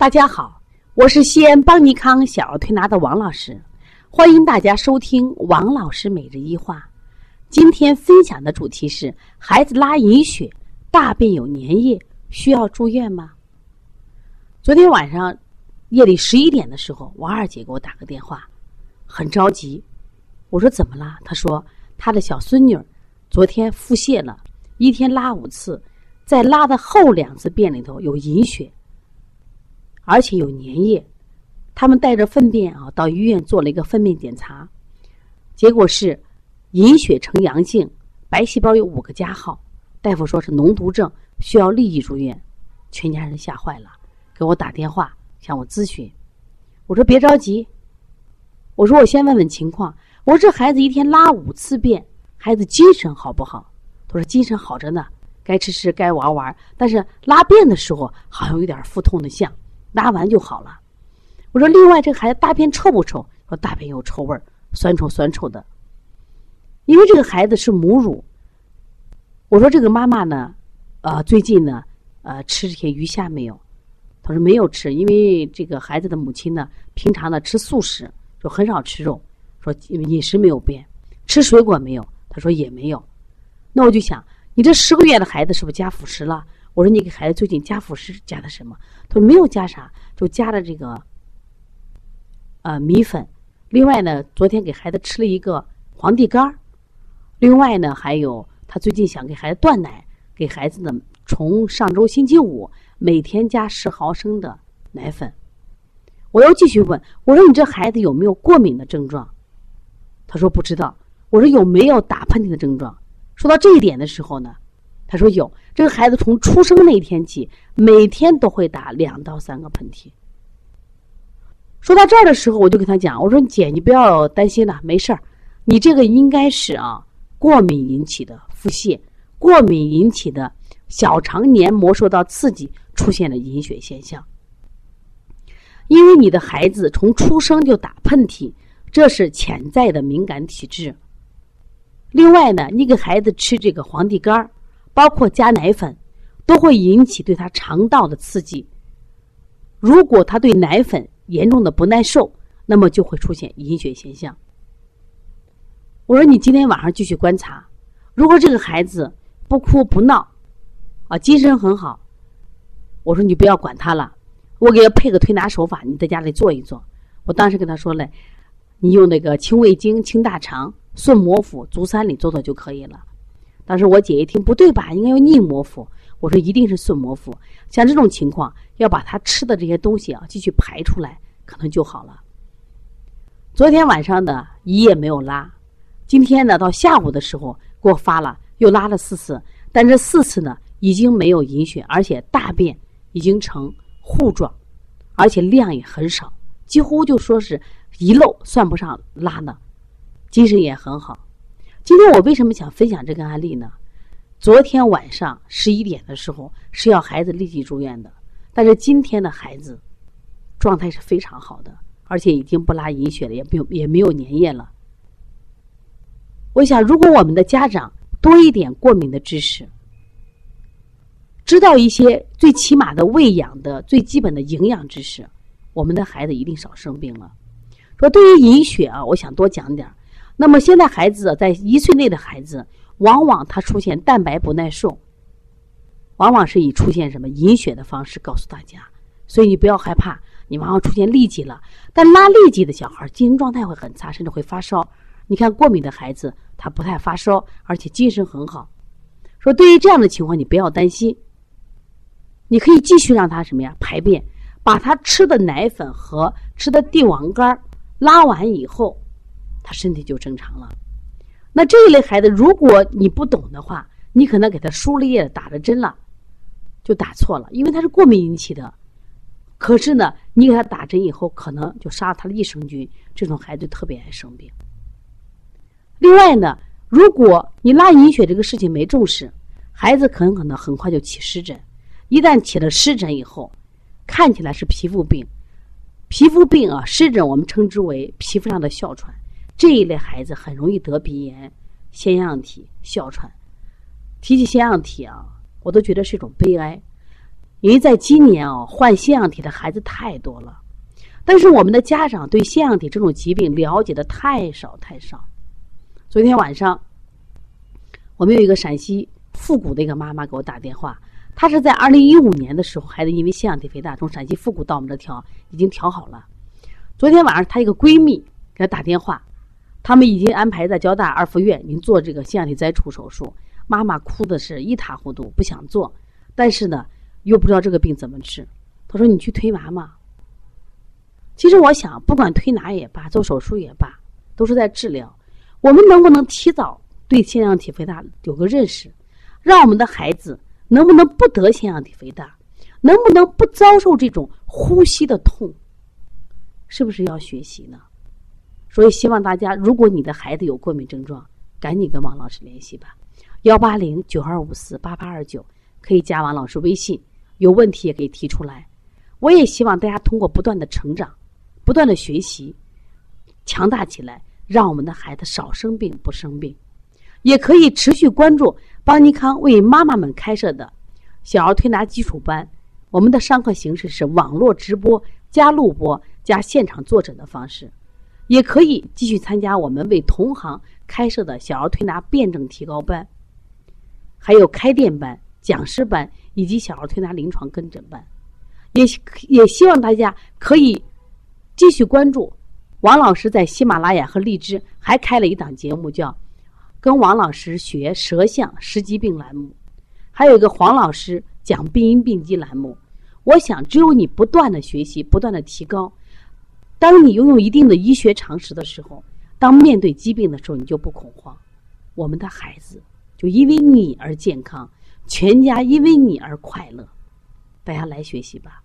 大家好，我是西安邦尼康小儿推拿的王老师，欢迎大家收听王老师每日一话。今天分享的主题是：孩子拉隐血，大便有粘液，需要住院吗？昨天晚上夜里十一点的时候，王二姐给我打个电话，很着急。我说怎么了？她说她的小孙女昨天腹泻了，一天拉五次，在拉的后两次便里头有隐血。而且有粘液，他们带着粪便啊到医院做了一个粪便检查，结果是隐血呈阳性，白细胞有五个加号，大夫说是脓毒症，需要立即住院。全家人吓坏了，给我打电话向我咨询。我说别着急，我说我先问问情况。我说这孩子一天拉五次便，孩子精神好不好？他说精神好着呢，该吃吃，该玩玩，但是拉便的时候好像有点腹痛的像。拉完就好了。我说，另外这个孩子大便臭不臭？说大便有臭味儿，酸臭酸臭的。因为这个孩子是母乳。我说这个妈妈呢，呃，最近呢，呃，吃这些鱼虾没有？他说没有吃，因为这个孩子的母亲呢，平常呢吃素食，就很少吃肉。说饮食没有变，吃水果没有？他说也没有。那我就想，你这十个月的孩子是不是加辅食了？我说你给孩子最近加辅食加的什么？他说没有加啥，就加了这个，呃米粉。另外呢，昨天给孩子吃了一个皇帝干儿。另外呢，还有他最近想给孩子断奶，给孩子呢从上周星期五每天加十毫升的奶粉。我又继续问我说你这孩子有没有过敏的症状？他说不知道。我说有没有打喷嚏的症状？说到这一点的时候呢？他说有这个孩子从出生那天起，每天都会打两到三个喷嚏。说到这儿的时候，我就跟他讲：“我说姐，你不要担心了，没事儿。你这个应该是啊过敏引起的腹泻，过敏引起的小肠黏膜受到刺激出现的隐血现象。因为你的孩子从出生就打喷嚏，这是潜在的敏感体质。另外呢，你给孩子吃这个黄地干儿。”包括加奶粉，都会引起对他肠道的刺激。如果他对奶粉严重的不耐受，那么就会出现隐血现象。我说你今天晚上继续观察，如果这个孩子不哭不闹，啊，精神很好，我说你不要管他了，我给他配个推拿手法，你在家里做一做。我当时跟他说嘞，你用那个清胃经、清大肠、顺摩腹、足三里做做就可以了。当时我姐一听不对吧，应该用逆摩腹。我说一定是顺摩腹。像这种情况，要把他吃的这些东西啊继续排出来，可能就好了。昨天晚上呢一夜没有拉，今天呢到下午的时候给我发了，又拉了四次，但这四次呢已经没有隐血，而且大便已经成糊状，而且量也很少，几乎就说是一漏算不上拉呢，精神也很好。今天我为什么想分享这个案例呢？昨天晚上十一点的时候是要孩子立即住院的，但是今天的孩子状态是非常好的，而且已经不拉隐血了，也没有也没有粘液了。我想，如果我们的家长多一点过敏的知识，知道一些最起码的喂养的最基本的营养知识，我们的孩子一定少生病了。说对于隐血啊，我想多讲点儿。那么现在孩子在一岁内的孩子，往往他出现蛋白不耐受，往往是以出现什么隐血的方式告诉大家。所以你不要害怕，你往往出现痢疾了。但拉痢疾的小孩精神状态会很差，甚至会发烧。你看过敏的孩子，他不太发烧，而且精神很好。说对于这样的情况，你不要担心，你可以继续让他什么呀排便，把他吃的奶粉和吃的地黄干拉完以后。他身体就正常了。那这一类孩子，如果你不懂的话，你可能给他输了液、打了针了，就打错了，因为他是过敏引起的。可是呢，你给他打针以后，可能就杀了他的益生菌，这种孩子特别爱生病。另外呢，如果你拉隐血这个事情没重视，孩子很可能很快就起湿疹。一旦起了湿疹以后，看起来是皮肤病，皮肤病啊，湿疹我们称之为皮肤上的哮喘。这一类孩子很容易得鼻炎、腺样体、哮喘。提起腺样体啊，我都觉得是一种悲哀。因为在今年哦，患腺样体的孩子太多了，但是我们的家长对腺样体这种疾病了解的太少太少。昨天晚上，我们有一个陕西复古的一个妈妈给我打电话，她是在二零一五年的时候，孩子因为腺样体肥大从陕西复古到我们这调，已经调好了。昨天晚上，她一个闺蜜给她打电话，他们已经安排在交大二附院，您做这个腺样体摘除手术。妈妈哭的是一塌糊涂，不想做，但是呢。又不知道这个病怎么治，他说：“你去推拿嘛。”其实我想，不管推拿也罢，做手术也罢，都是在治疗。我们能不能提早对腺样体肥大有个认识，让我们的孩子能不能不得腺样体肥大，能不能不遭受这种呼吸的痛？是不是要学习呢？所以希望大家，如果你的孩子有过敏症状，赶紧跟王老师联系吧，幺八零九二五四八八二九，可以加王老师微信。有问题也可以提出来，我也希望大家通过不断的成长、不断的学习，强大起来，让我们的孩子少生病、不生病。也可以持续关注邦尼康为妈妈们开设的小儿推拿基础班。我们的上课形式是网络直播加录播加现场坐诊的方式，也可以继续参加我们为同行开设的小儿推拿辩证提高班，还有开店班、讲师班。以及小儿推拿临床跟诊班，也也希望大家可以继续关注王老师在喜马拉雅和荔枝还开了一档节目，叫“跟王老师学舌象十疾病”栏目，还有一个黄老师讲病因病机栏目。我想，只有你不断的学习，不断的提高，当你拥有一定的医学常识的时候，当面对疾病的时候，你就不恐慌，我们的孩子就因为你而健康。全家因为你而快乐，大家来学习吧。